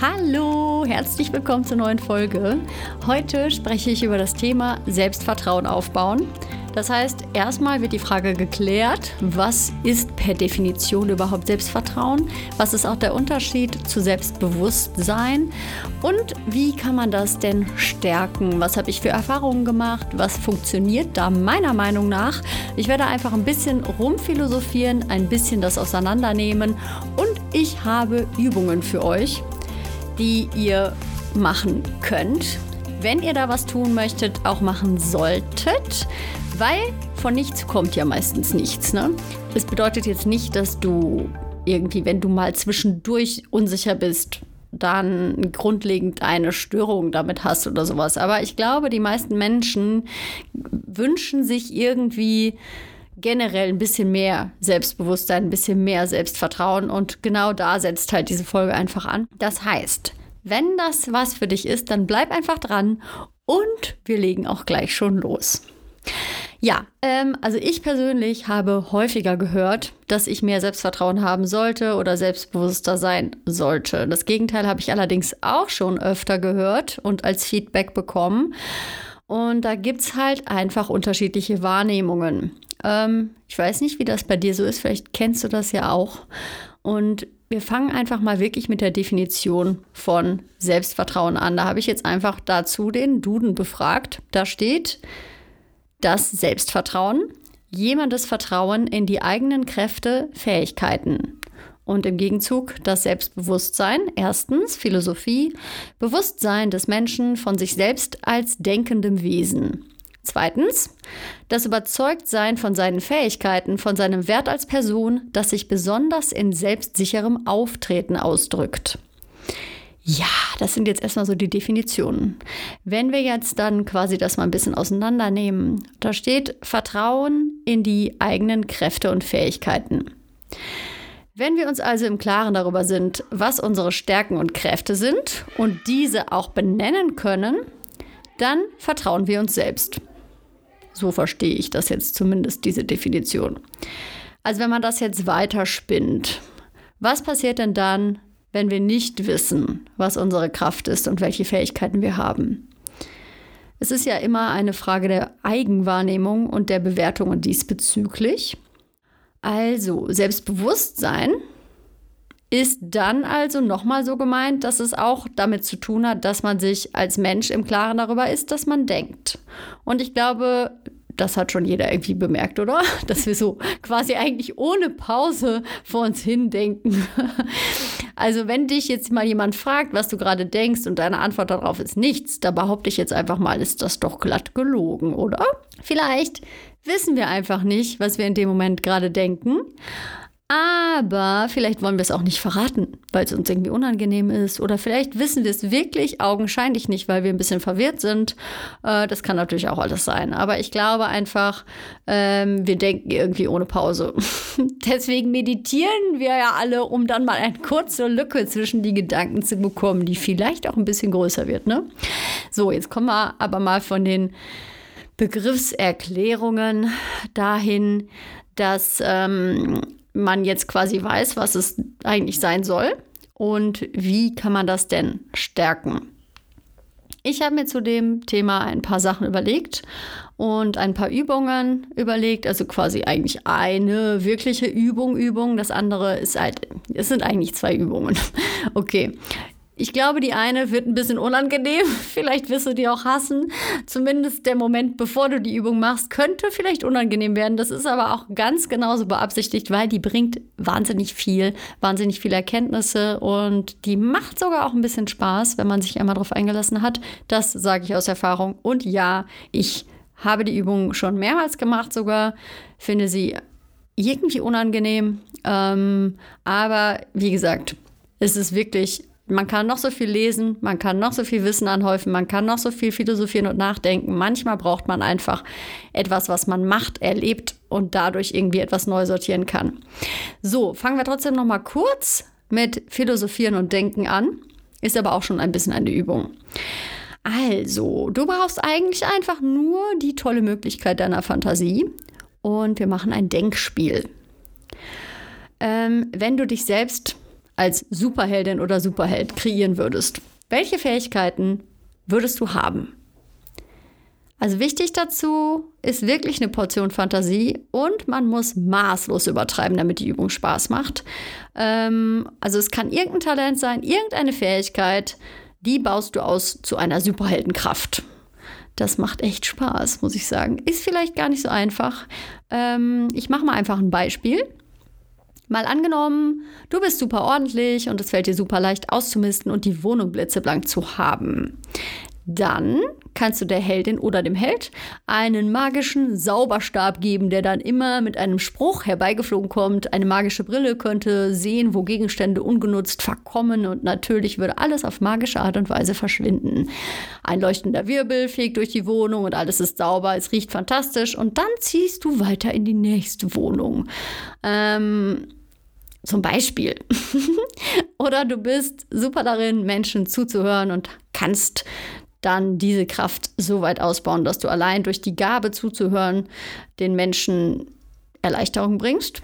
Hallo, herzlich willkommen zur neuen Folge. Heute spreche ich über das Thema Selbstvertrauen aufbauen. Das heißt, erstmal wird die Frage geklärt, was ist per Definition überhaupt Selbstvertrauen? Was ist auch der Unterschied zu Selbstbewusstsein? Und wie kann man das denn stärken? Was habe ich für Erfahrungen gemacht? Was funktioniert da meiner Meinung nach? Ich werde einfach ein bisschen rumphilosophieren, ein bisschen das auseinandernehmen und ich habe Übungen für euch die ihr machen könnt, wenn ihr da was tun möchtet, auch machen solltet, weil von nichts kommt ja meistens nichts. Ne? Das bedeutet jetzt nicht, dass du irgendwie, wenn du mal zwischendurch unsicher bist, dann grundlegend eine Störung damit hast oder sowas. Aber ich glaube, die meisten Menschen wünschen sich irgendwie generell ein bisschen mehr Selbstbewusstsein, ein bisschen mehr Selbstvertrauen und genau da setzt halt diese Folge einfach an. Das heißt, wenn das was für dich ist, dann bleib einfach dran und wir legen auch gleich schon los. Ja, ähm, also ich persönlich habe häufiger gehört, dass ich mehr Selbstvertrauen haben sollte oder selbstbewusster sein sollte. Das Gegenteil habe ich allerdings auch schon öfter gehört und als Feedback bekommen. Und da gibt es halt einfach unterschiedliche Wahrnehmungen. Ähm, ich weiß nicht, wie das bei dir so ist, vielleicht kennst du das ja auch. Und wir fangen einfach mal wirklich mit der Definition von Selbstvertrauen an. Da habe ich jetzt einfach dazu den Duden befragt. Da steht das Selbstvertrauen, jemandes Vertrauen in die eigenen Kräfte, Fähigkeiten. Und im Gegenzug das Selbstbewusstsein. Erstens Philosophie, Bewusstsein des Menschen von sich selbst als denkendem Wesen. Zweitens, das Überzeugtsein von seinen Fähigkeiten, von seinem Wert als Person, das sich besonders in selbstsicherem Auftreten ausdrückt. Ja, das sind jetzt erstmal so die Definitionen. Wenn wir jetzt dann quasi das mal ein bisschen auseinandernehmen, da steht Vertrauen in die eigenen Kräfte und Fähigkeiten. Wenn wir uns also im Klaren darüber sind, was unsere Stärken und Kräfte sind und diese auch benennen können, dann vertrauen wir uns selbst. So verstehe ich das jetzt zumindest, diese Definition. Also wenn man das jetzt weiterspinnt, was passiert denn dann, wenn wir nicht wissen, was unsere Kraft ist und welche Fähigkeiten wir haben? Es ist ja immer eine Frage der Eigenwahrnehmung und der Bewertungen diesbezüglich. Also Selbstbewusstsein ist dann also nochmal so gemeint, dass es auch damit zu tun hat, dass man sich als Mensch im Klaren darüber ist, dass man denkt. Und ich glaube, das hat schon jeder irgendwie bemerkt, oder? Dass wir so quasi eigentlich ohne Pause vor uns hin denken. Also wenn dich jetzt mal jemand fragt, was du gerade denkst und deine Antwort darauf ist nichts, da behaupte ich jetzt einfach mal, ist das doch glatt gelogen, oder? Vielleicht wissen wir einfach nicht, was wir in dem Moment gerade denken. Aber vielleicht wollen wir es auch nicht verraten, weil es uns irgendwie unangenehm ist. Oder vielleicht wissen wir es wirklich augenscheinlich nicht, weil wir ein bisschen verwirrt sind. Äh, das kann natürlich auch alles sein. Aber ich glaube einfach, ähm, wir denken irgendwie ohne Pause. Deswegen meditieren wir ja alle, um dann mal eine kurze Lücke zwischen die Gedanken zu bekommen, die vielleicht auch ein bisschen größer wird. Ne? So, jetzt kommen wir aber mal von den Begriffserklärungen dahin, dass ähm, man jetzt quasi weiß, was es eigentlich sein soll und wie kann man das denn stärken. Ich habe mir zu dem Thema ein paar Sachen überlegt und ein paar Übungen überlegt, also quasi eigentlich eine wirkliche Übung, Übung. Das andere ist halt, es sind eigentlich zwei Übungen. Okay, ich glaube, die eine wird ein bisschen unangenehm. Vielleicht wirst du die auch hassen. Zumindest der Moment, bevor du die Übung machst, könnte vielleicht unangenehm werden. Das ist aber auch ganz genauso beabsichtigt, weil die bringt wahnsinnig viel, wahnsinnig viele Erkenntnisse und die macht sogar auch ein bisschen Spaß, wenn man sich einmal darauf eingelassen hat. Das sage ich aus Erfahrung. Und ja, ich habe die Übung schon mehrmals gemacht sogar, finde sie irgendwie unangenehm. Ähm, aber wie gesagt, es ist wirklich man kann noch so viel lesen, man kann noch so viel Wissen anhäufen, man kann noch so viel philosophieren und nachdenken. Manchmal braucht man einfach etwas, was man macht, erlebt und dadurch irgendwie etwas neu sortieren kann. So, fangen wir trotzdem noch mal kurz mit Philosophieren und Denken an. Ist aber auch schon ein bisschen eine Übung. Also, du brauchst eigentlich einfach nur die tolle Möglichkeit deiner Fantasie und wir machen ein Denkspiel. Ähm, wenn du dich selbst als Superheldin oder Superheld kreieren würdest, welche Fähigkeiten würdest du haben? Also wichtig dazu ist wirklich eine Portion Fantasie und man muss maßlos übertreiben, damit die Übung Spaß macht. Ähm, also es kann irgendein Talent sein, irgendeine Fähigkeit, die baust du aus zu einer Superheldenkraft. Das macht echt Spaß, muss ich sagen. Ist vielleicht gar nicht so einfach. Ähm, ich mache mal einfach ein Beispiel. Mal angenommen, du bist super ordentlich und es fällt dir super leicht auszumisten und die Wohnung blitzeblank zu haben. Dann kannst du der Heldin oder dem Held einen magischen Sauberstab geben, der dann immer mit einem Spruch herbeigeflogen kommt. Eine magische Brille könnte sehen, wo Gegenstände ungenutzt verkommen und natürlich würde alles auf magische Art und Weise verschwinden. Ein leuchtender Wirbel fegt durch die Wohnung und alles ist sauber, es riecht fantastisch und dann ziehst du weiter in die nächste Wohnung. Ähm, zum Beispiel. Oder du bist super darin, Menschen zuzuhören und kannst dann diese Kraft so weit ausbauen, dass du allein durch die Gabe zuzuhören den Menschen Erleichterung bringst.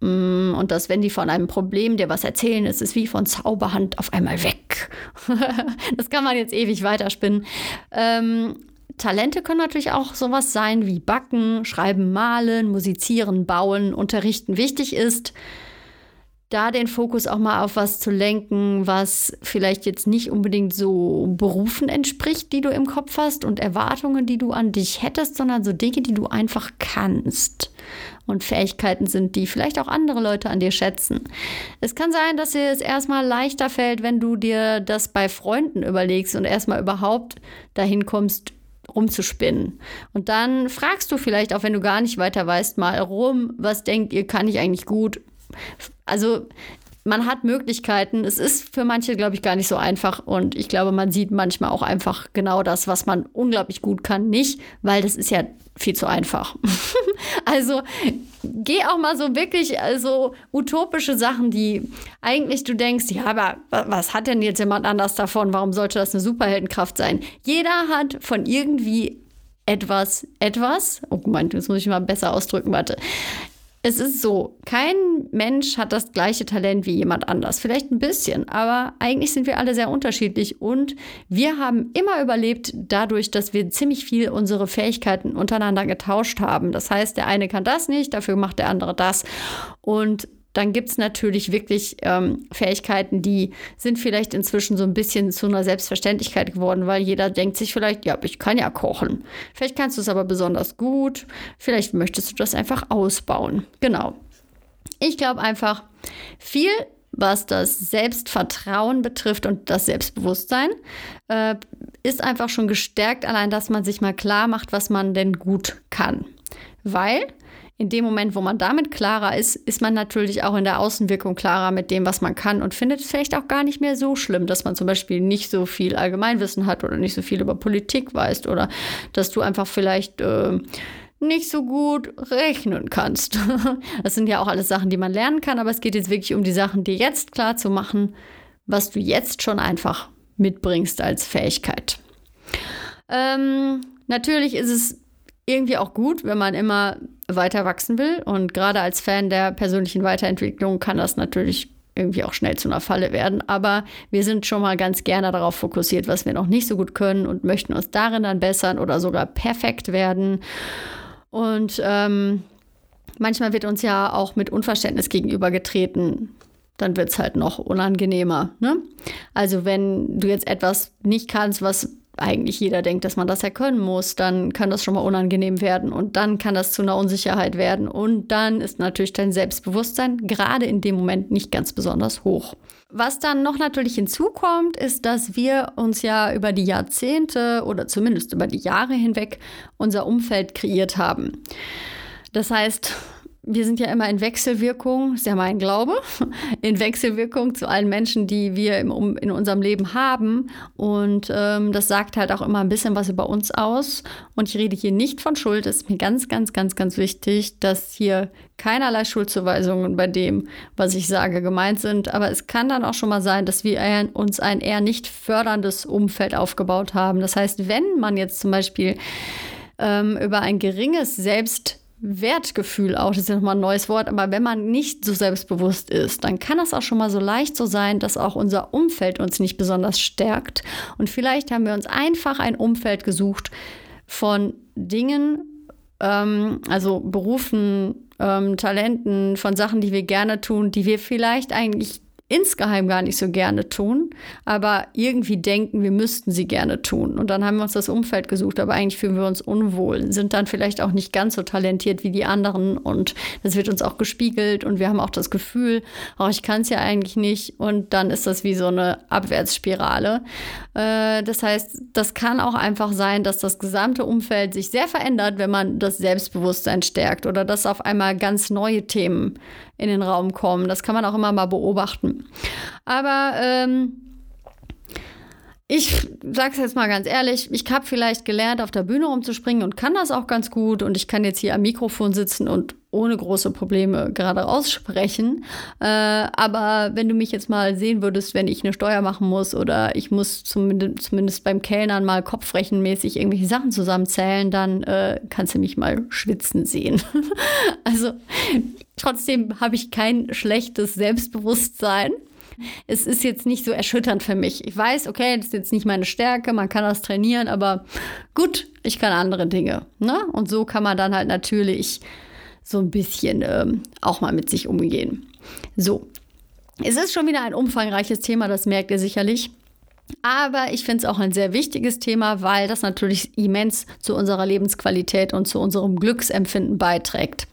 Mm, und dass, wenn die von einem Problem dir was erzählen, ist es wie von Zauberhand auf einmal weg. das kann man jetzt ewig weiterspinnen. Ähm, Talente können natürlich auch sowas sein wie Backen, Schreiben, Malen, Musizieren, Bauen, Unterrichten. Wichtig ist, da den Fokus auch mal auf was zu lenken, was vielleicht jetzt nicht unbedingt so Berufen entspricht, die du im Kopf hast und Erwartungen, die du an dich hättest, sondern so Dinge, die du einfach kannst und Fähigkeiten sind, die vielleicht auch andere Leute an dir schätzen. Es kann sein, dass dir es erstmal leichter fällt, wenn du dir das bei Freunden überlegst und erstmal überhaupt dahin kommst, rumzuspinnen. Und dann fragst du vielleicht, auch wenn du gar nicht weiter weißt, mal rum, was denkt ihr, kann ich eigentlich gut? Also man hat Möglichkeiten. Es ist für manche, glaube ich, gar nicht so einfach. Und ich glaube, man sieht manchmal auch einfach genau das, was man unglaublich gut kann, nicht, weil das ist ja viel zu einfach. also geh auch mal so wirklich also utopische Sachen, die eigentlich du denkst, ja, aber was hat denn jetzt jemand anders davon? Warum sollte das eine Superheldenkraft sein? Jeder hat von irgendwie etwas, etwas, oh mein, das muss ich mal besser ausdrücken, warte. Es ist so, kein Mensch hat das gleiche Talent wie jemand anders. Vielleicht ein bisschen, aber eigentlich sind wir alle sehr unterschiedlich und wir haben immer überlebt dadurch, dass wir ziemlich viel unsere Fähigkeiten untereinander getauscht haben. Das heißt, der eine kann das nicht, dafür macht der andere das. Und dann gibt es natürlich wirklich ähm, Fähigkeiten, die sind vielleicht inzwischen so ein bisschen zu einer Selbstverständlichkeit geworden, weil jeder denkt sich vielleicht, ja, ich kann ja kochen. Vielleicht kannst du es aber besonders gut. Vielleicht möchtest du das einfach ausbauen. Genau. Ich glaube einfach, viel, was das Selbstvertrauen betrifft und das Selbstbewusstsein, äh, ist einfach schon gestärkt, allein dass man sich mal klar macht, was man denn gut kann. Weil in dem Moment, wo man damit klarer ist, ist man natürlich auch in der Außenwirkung klarer mit dem, was man kann und findet es vielleicht auch gar nicht mehr so schlimm, dass man zum Beispiel nicht so viel Allgemeinwissen hat oder nicht so viel über Politik weiß oder dass du einfach vielleicht äh, nicht so gut rechnen kannst. Das sind ja auch alles Sachen, die man lernen kann, aber es geht jetzt wirklich um die Sachen, dir jetzt klar zu machen, was du jetzt schon einfach mitbringst als Fähigkeit. Ähm, natürlich ist es irgendwie auch gut, wenn man immer weiter wachsen will. Und gerade als Fan der persönlichen Weiterentwicklung kann das natürlich irgendwie auch schnell zu einer Falle werden. Aber wir sind schon mal ganz gerne darauf fokussiert, was wir noch nicht so gut können und möchten uns darin dann bessern oder sogar perfekt werden. Und ähm, manchmal wird uns ja auch mit Unverständnis gegenübergetreten. Dann wird es halt noch unangenehmer. Ne? Also wenn du jetzt etwas nicht kannst, was eigentlich jeder denkt, dass man das ja können muss, dann kann das schon mal unangenehm werden und dann kann das zu einer Unsicherheit werden und dann ist natürlich dein Selbstbewusstsein gerade in dem Moment nicht ganz besonders hoch. Was dann noch natürlich hinzukommt, ist, dass wir uns ja über die Jahrzehnte oder zumindest über die Jahre hinweg unser Umfeld kreiert haben. Das heißt, wir sind ja immer in Wechselwirkung, ist ja mein Glaube, in Wechselwirkung zu allen Menschen, die wir im, in unserem Leben haben. Und ähm, das sagt halt auch immer ein bisschen was über uns aus. Und ich rede hier nicht von Schuld. Es ist mir ganz, ganz, ganz, ganz wichtig, dass hier keinerlei Schuldzuweisungen bei dem, was ich sage, gemeint sind. Aber es kann dann auch schon mal sein, dass wir uns ein eher nicht förderndes Umfeld aufgebaut haben. Das heißt, wenn man jetzt zum Beispiel ähm, über ein geringes Selbst Wertgefühl auch, das ist ja nochmal ein neues Wort, aber wenn man nicht so selbstbewusst ist, dann kann das auch schon mal so leicht so sein, dass auch unser Umfeld uns nicht besonders stärkt. Und vielleicht haben wir uns einfach ein Umfeld gesucht von Dingen, ähm, also Berufen, ähm, Talenten, von Sachen, die wir gerne tun, die wir vielleicht eigentlich insgeheim gar nicht so gerne tun, aber irgendwie denken, wir müssten sie gerne tun. Und dann haben wir uns das Umfeld gesucht, aber eigentlich fühlen wir uns unwohl, sind dann vielleicht auch nicht ganz so talentiert wie die anderen und das wird uns auch gespiegelt und wir haben auch das Gefühl, oh, ich kann es ja eigentlich nicht und dann ist das wie so eine Abwärtsspirale. Äh, das heißt, das kann auch einfach sein, dass das gesamte Umfeld sich sehr verändert, wenn man das Selbstbewusstsein stärkt oder dass auf einmal ganz neue Themen in den Raum kommen. Das kann man auch immer mal beobachten. Aber ähm, ich sage es jetzt mal ganz ehrlich, ich habe vielleicht gelernt, auf der Bühne rumzuspringen und kann das auch ganz gut. Und ich kann jetzt hier am Mikrofon sitzen und ohne große Probleme gerade raussprechen. Äh, aber wenn du mich jetzt mal sehen würdest, wenn ich eine Steuer machen muss oder ich muss zumindest, zumindest beim Kellnern mal kopfrechenmäßig irgendwelche Sachen zusammenzählen, dann äh, kannst du mich mal schwitzen sehen. also trotzdem habe ich kein schlechtes Selbstbewusstsein es ist jetzt nicht so erschütternd für mich. Ich weiß, okay, das ist jetzt nicht meine Stärke, man kann das trainieren, aber gut, ich kann andere Dinge. Ne? Und so kann man dann halt natürlich so ein bisschen ähm, auch mal mit sich umgehen. So, es ist schon wieder ein umfangreiches Thema, das merkt ihr sicherlich. Aber ich finde es auch ein sehr wichtiges Thema, weil das natürlich immens zu unserer Lebensqualität und zu unserem Glücksempfinden beiträgt.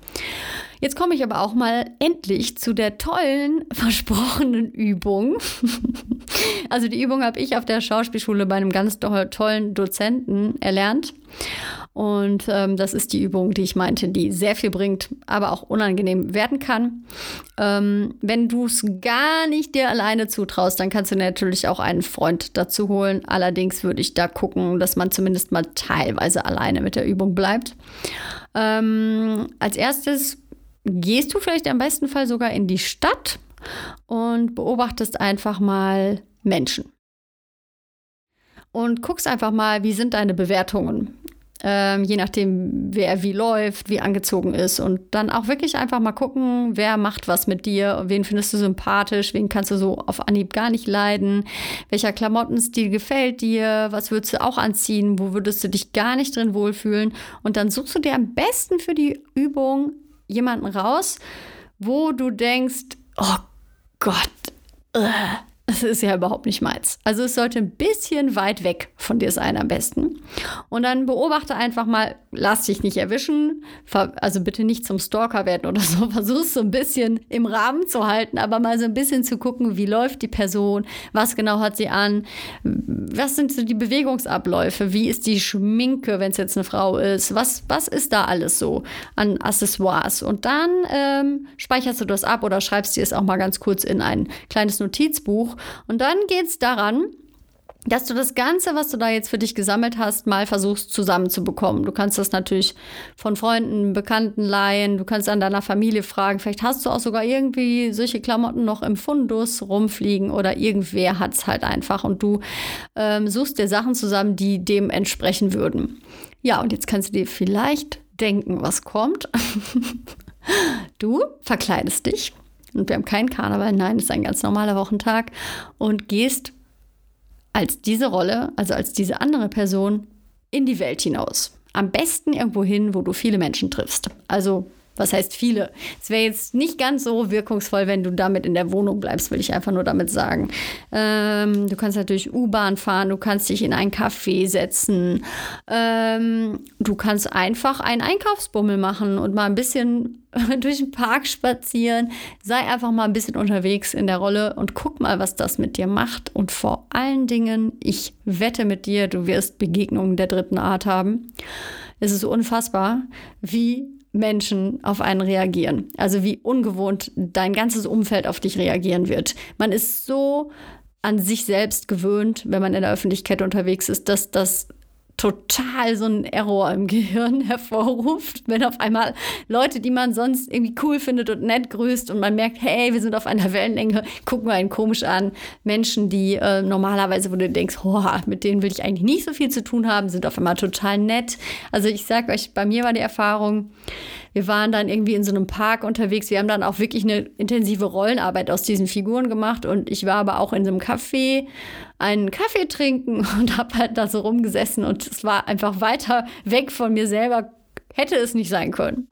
Jetzt komme ich aber auch mal endlich zu der tollen, versprochenen Übung. also die Übung habe ich auf der Schauspielschule bei einem ganz tollen Dozenten erlernt. Und ähm, das ist die Übung, die ich meinte, die sehr viel bringt, aber auch unangenehm werden kann. Ähm, wenn du es gar nicht dir alleine zutraust, dann kannst du natürlich auch einen Freund dazu holen. Allerdings würde ich da gucken, dass man zumindest mal teilweise alleine mit der Übung bleibt. Ähm, als erstes gehst du vielleicht am besten Fall sogar in die Stadt und beobachtest einfach mal Menschen. Und guckst einfach mal, wie sind deine Bewertungen. Ähm, je nachdem, wer wie läuft, wie angezogen ist. Und dann auch wirklich einfach mal gucken, wer macht was mit dir, wen findest du sympathisch, wen kannst du so auf Anhieb gar nicht leiden, welcher Klamottenstil gefällt dir, was würdest du auch anziehen, wo würdest du dich gar nicht drin wohlfühlen. Und dann suchst du dir am besten für die Übung jemanden raus, wo du denkst, oh Gott, uh, das ist ja überhaupt nicht meins. Also es sollte ein bisschen weit weg von dir sein am besten. Und dann beobachte einfach mal, lass dich nicht erwischen, also bitte nicht zum Stalker werden oder so. Versuch es so ein bisschen im Rahmen zu halten, aber mal so ein bisschen zu gucken, wie läuft die Person, was genau hat sie an, was sind so die Bewegungsabläufe, wie ist die Schminke, wenn es jetzt eine Frau ist, was, was ist da alles so an Accessoires. Und dann ähm, speicherst du das ab oder schreibst dir es auch mal ganz kurz in ein kleines Notizbuch und dann geht es daran, dass du das Ganze, was du da jetzt für dich gesammelt hast, mal versuchst zusammenzubekommen. Du kannst das natürlich von Freunden, Bekannten leihen, du kannst an deiner Familie fragen, vielleicht hast du auch sogar irgendwie solche Klamotten noch im Fundus rumfliegen oder irgendwer hat es halt einfach und du ähm, suchst dir Sachen zusammen, die dem entsprechen würden. Ja, und jetzt kannst du dir vielleicht denken, was kommt. du verkleidest dich und wir haben keinen Karneval, nein, es ist ein ganz normaler Wochentag und gehst als diese Rolle, also als diese andere Person, in die Welt hinaus. Am besten irgendwo hin, wo du viele Menschen triffst. Also was heißt viele? Es wäre jetzt nicht ganz so wirkungsvoll, wenn du damit in der Wohnung bleibst, will ich einfach nur damit sagen. Ähm, du kannst natürlich U-Bahn fahren, du kannst dich in ein Café setzen, ähm, du kannst einfach einen Einkaufsbummel machen und mal ein bisschen durch den Park spazieren. Sei einfach mal ein bisschen unterwegs in der Rolle und guck mal, was das mit dir macht. Und vor allen Dingen, ich wette mit dir, du wirst Begegnungen der dritten Art haben. Es ist unfassbar, wie Menschen auf einen reagieren. Also wie ungewohnt dein ganzes Umfeld auf dich reagieren wird. Man ist so an sich selbst gewöhnt, wenn man in der Öffentlichkeit unterwegs ist, dass das total so einen Error im Gehirn hervorruft, wenn auf einmal Leute, die man sonst irgendwie cool findet und nett grüßt und man merkt, hey, wir sind auf einer Wellenlänge, gucken wir einen komisch an. Menschen, die äh, normalerweise, wo du denkst, oh, mit denen will ich eigentlich nicht so viel zu tun haben, sind auf einmal total nett. Also ich sage euch, bei mir war die Erfahrung, Wir waren dann irgendwie in so einem Park unterwegs. Wir haben dann auch wirklich eine intensive Rollenarbeit aus diesen Figuren gemacht. Und ich war aber auch in so einem Café einen Kaffee trinken und habe halt da so rumgesessen. Und es war einfach weiter weg von mir selber. Hätte es nicht sein können.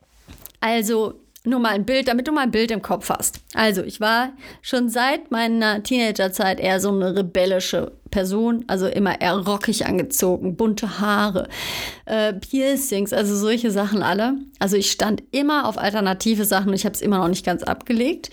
Also nur mal ein Bild, damit du mal ein Bild im Kopf hast. Also, ich war schon seit meiner Teenagerzeit eher so eine rebellische Person, also immer eher rockig angezogen, bunte Haare, äh, Piercings, also solche Sachen alle. Also ich stand immer auf alternative Sachen und ich habe es immer noch nicht ganz abgelegt.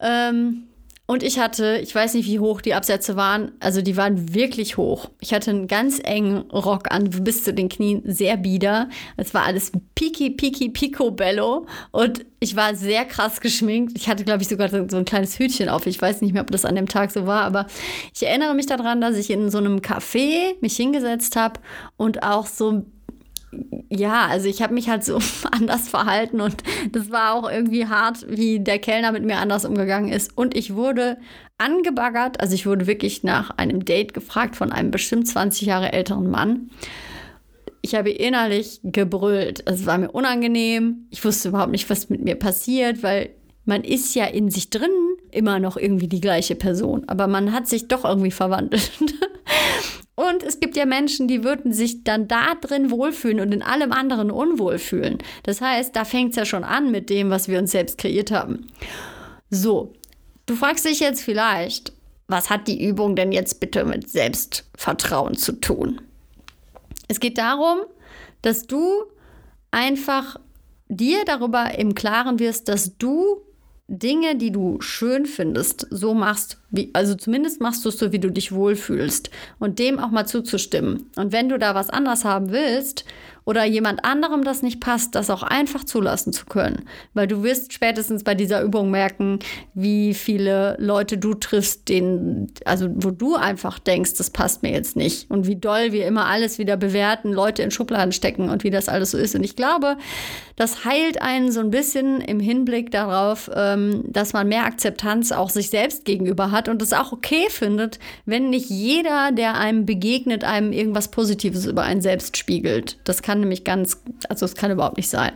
Ähm, und ich hatte, ich weiß nicht, wie hoch die Absätze waren, also die waren wirklich hoch. Ich hatte einen ganz engen Rock an, bis zu den Knien, sehr bieder. Es war alles piki, piki, picobello. Und ich war sehr krass geschminkt. Ich hatte, glaube ich, sogar so ein kleines Hütchen auf. Ich weiß nicht mehr, ob das an dem Tag so war, aber ich erinnere mich daran, dass ich in so einem Café mich hingesetzt habe und auch so ja, also ich habe mich halt so anders verhalten und das war auch irgendwie hart, wie der Kellner mit mir anders umgegangen ist. Und ich wurde angebaggert, also ich wurde wirklich nach einem Date gefragt von einem bestimmt 20 Jahre älteren Mann. Ich habe innerlich gebrüllt. Es war mir unangenehm. Ich wusste überhaupt nicht, was mit mir passiert, weil man ist ja in sich drin immer noch irgendwie die gleiche Person, aber man hat sich doch irgendwie verwandelt. Und es gibt ja Menschen, die würden sich dann da drin wohlfühlen und in allem anderen unwohl fühlen. Das heißt, da fängt es ja schon an mit dem, was wir uns selbst kreiert haben. So, du fragst dich jetzt vielleicht, was hat die Übung denn jetzt bitte mit Selbstvertrauen zu tun? Es geht darum, dass du einfach dir darüber im Klaren wirst, dass du Dinge, die du schön findest, so machst, wie, also zumindest machst du es so, wie du dich wohlfühlst und dem auch mal zuzustimmen. Und wenn du da was anders haben willst oder jemand anderem das nicht passt, das auch einfach zulassen zu können. Weil du wirst spätestens bei dieser Übung merken, wie viele Leute du triffst, denen, also wo du einfach denkst, das passt mir jetzt nicht. Und wie doll wir immer alles wieder bewerten, Leute in Schubladen stecken und wie das alles so ist. Und ich glaube, das heilt einen so ein bisschen im Hinblick darauf, ähm, dass man mehr Akzeptanz auch sich selbst gegenüber hat und es auch okay findet, wenn nicht jeder, der einem begegnet, einem irgendwas Positives über einen selbst spiegelt. Das kann kann nämlich ganz, also es kann überhaupt nicht sein.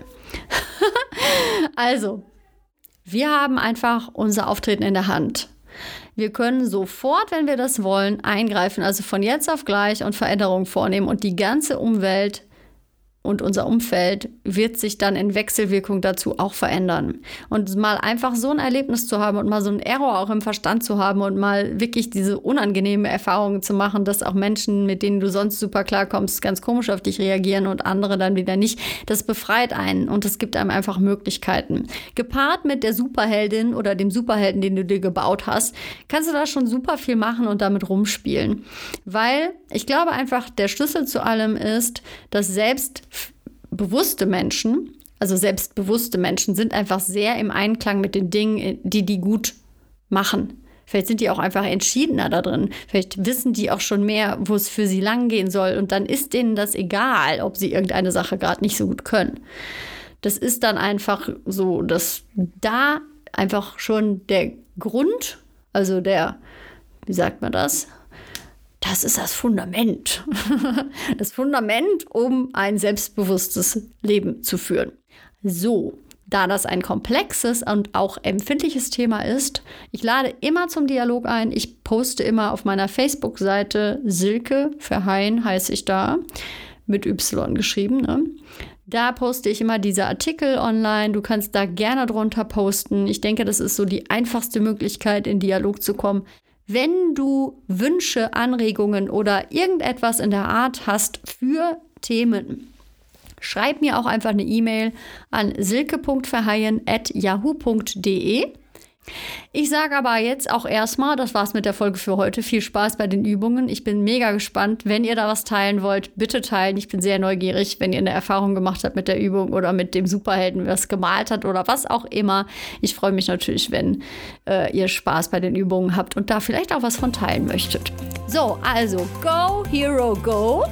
also, wir haben einfach unser Auftreten in der Hand. Wir können sofort, wenn wir das wollen, eingreifen, also von jetzt auf gleich und Veränderungen vornehmen und die ganze Umwelt und unser Umfeld wird sich dann in Wechselwirkung dazu auch verändern. Und mal einfach so ein Erlebnis zu haben und mal so ein Error auch im Verstand zu haben und mal wirklich diese unangenehme Erfahrung zu machen, dass auch Menschen, mit denen du sonst super klarkommst, ganz komisch auf dich reagieren und andere dann wieder nicht, das befreit einen und es gibt einem einfach Möglichkeiten. Gepaart mit der Superheldin oder dem Superhelden, den du dir gebaut hast, kannst du da schon super viel machen und damit rumspielen. Weil ich glaube einfach, der Schlüssel zu allem ist, dass selbst bewusste Menschen, also selbstbewusste Menschen, sind einfach sehr im Einklang mit den Dingen, die die gut machen. Vielleicht sind die auch einfach entschiedener da drin. Vielleicht wissen die auch schon mehr, wo es für sie langgehen soll. Und dann ist denen das egal, ob sie irgendeine Sache gerade nicht so gut können. Das ist dann einfach so, dass da einfach schon der Grund, also der, wie sagt man das? Das ist das Fundament. Das Fundament, um ein selbstbewusstes Leben zu führen. So, da das ein komplexes und auch empfindliches Thema ist, ich lade immer zum Dialog ein. Ich poste immer auf meiner Facebook-Seite Silke Verheyen heiße ich da, mit Y geschrieben. Ne? Da poste ich immer diese Artikel online. Du kannst da gerne drunter posten. Ich denke, das ist so die einfachste Möglichkeit, in Dialog zu kommen. Wenn du Wünsche, Anregungen oder irgendetwas in der Art hast für Themen, schreib mir auch einfach eine E-Mail an silke.verheyen.yahoo.de. Ich sage aber jetzt auch erstmal, das war's mit der Folge für heute. Viel Spaß bei den Übungen. Ich bin mega gespannt. Wenn ihr da was teilen wollt, bitte teilen. Ich bin sehr neugierig, wenn ihr eine Erfahrung gemacht habt mit der Übung oder mit dem Superhelden, was gemalt hat oder was auch immer. Ich freue mich natürlich, wenn äh, ihr Spaß bei den Übungen habt und da vielleicht auch was von teilen möchtet. So, also go, Hero, go.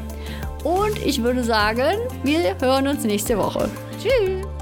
Und ich würde sagen, wir hören uns nächste Woche. Tschüss.